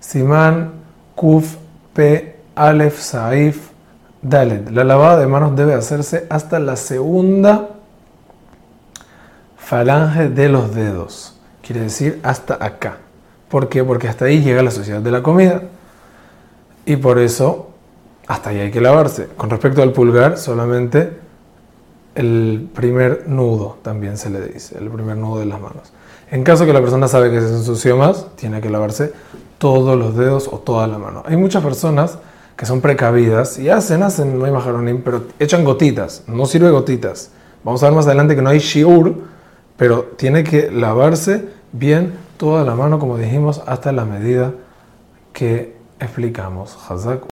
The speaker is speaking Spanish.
Simán, Kuf, P, Alef, Saif, Dalet. La lavada de manos debe hacerse hasta la segunda falange de los dedos. Quiere decir hasta acá. ¿Por qué? Porque hasta ahí llega la sociedad de la comida. Y por eso, hasta ahí hay que lavarse. Con respecto al pulgar, solamente el primer nudo también se le dice, el primer nudo de las manos. En caso que la persona sabe que se ensució más, tiene que lavarse todos los dedos o toda la mano. Hay muchas personas que son precavidas y hacen, hacen, no hay majaronim, pero echan gotitas, no sirve gotitas. Vamos a ver más adelante que no hay shiur, pero tiene que lavarse bien toda la mano, como dijimos, hasta la medida que explicamos. Hazak